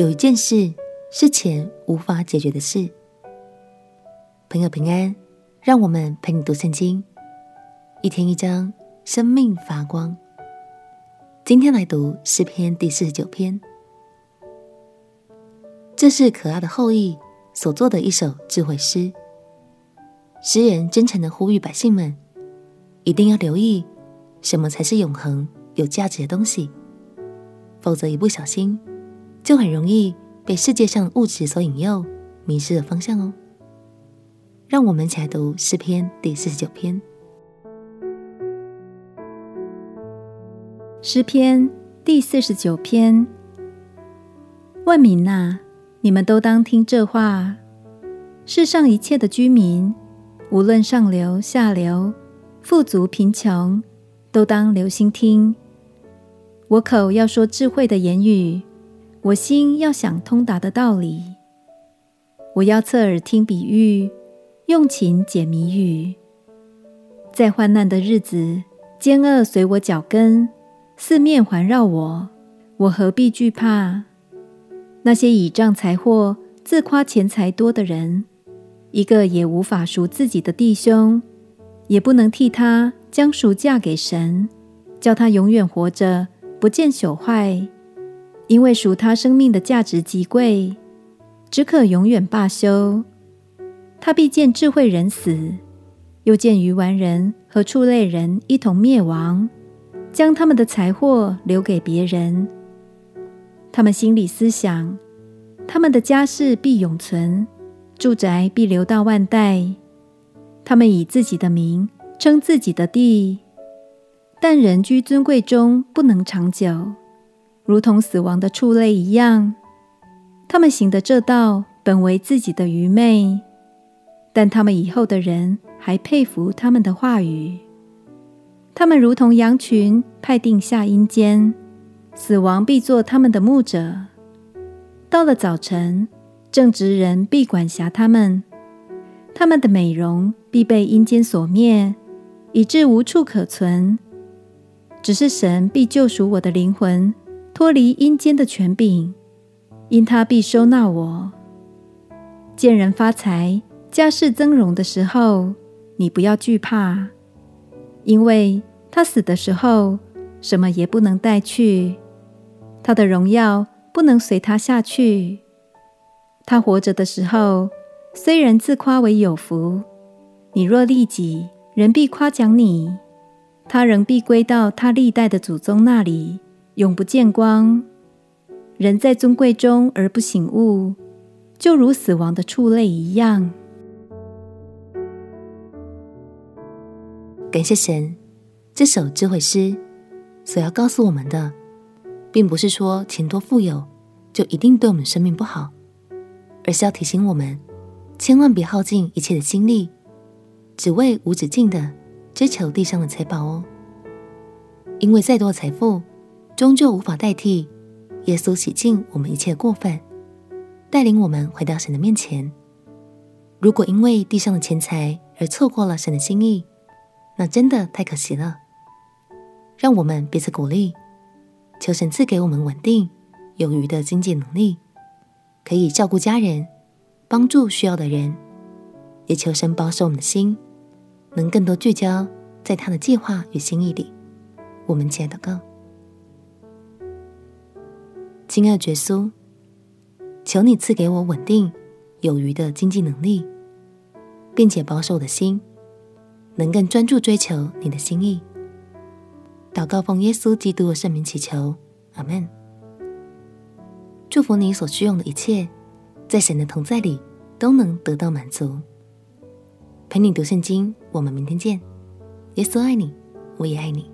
有一件事是钱无法解决的事。朋友平安，让我们陪你读圣经，一天一章，生命发光。今天来读诗篇第四十九篇，这是可爱的后裔所作的一首智慧诗。诗人真诚地呼吁百姓们，一定要留意什么才是永恒、有价值的东西，否则一不小心，就很容易被世界上物质所引诱，迷失了方向哦。让我们一起来读诗篇第四十九篇。诗篇第四十九篇：万民哪，你们都当听这话；世上一切的居民，无论上流下流、富足贫穷，都当留心听。我口要说智慧的言语。我心要想通达的道理，我要侧耳听比喻，用情解谜语。在患难的日子，奸恶随我脚跟，四面环绕我，我何必惧怕？那些倚仗财货、自夸钱财多的人，一个也无法赎自己的弟兄，也不能替他将赎价给神，叫他永远活着，不见朽坏。因为属他生命的价值极贵，只可永远罢休。他必见智慧人死，又见愚顽人和畜类人一同灭亡，将他们的财货留给别人。他们心里思想，他们的家室必永存，住宅必留到万代。他们以自己的名称自己的地，但人居尊贵中不能长久。如同死亡的畜类一样，他们行的这道本为自己的愚昧，但他们以后的人还佩服他们的话语。他们如同羊群派定下阴间，死亡必作他们的牧者。到了早晨，正直人必管辖他们，他们的美容必被阴间所灭，以致无处可存。只是神必救赎我的灵魂。脱离阴间的权柄，因他必收纳我。见人发财、家世增荣的时候，你不要惧怕，因为他死的时候，什么也不能带去，他的荣耀不能随他下去。他活着的时候，虽然自夸为有福，你若利己，人必夸奖你，他仍必归到他历代的祖宗那里。永不见光。人在尊贵中而不醒悟，就如死亡的畜类一样。感谢神，这首智慧诗所要告诉我们的，并不是说钱多富有就一定对我们生命不好，而是要提醒我们，千万别耗尽一切的精力，只为无止境的追求地上的财宝哦。因为再多的财富，终究无法代替耶稣洗净我们一切过犯，带领我们回到神的面前。如果因为地上的钱财而错过了神的心意，那真的太可惜了。让我们彼此鼓励，求神赐给我们稳定有余的经济能力，可以照顾家人，帮助需要的人。也求神保守我们的心，能更多聚焦在他的计划与心意里。我们亲爱的祷告。亲爱的耶稣，求你赐给我稳定有余的经济能力，并且保守我的心，能更专注追求你的心意。祷告奉耶稣基督的圣名祈求，阿门。祝福你所需用的一切，在神的同在里都能得到满足。陪你读圣经，我们明天见。耶稣爱你，我也爱你。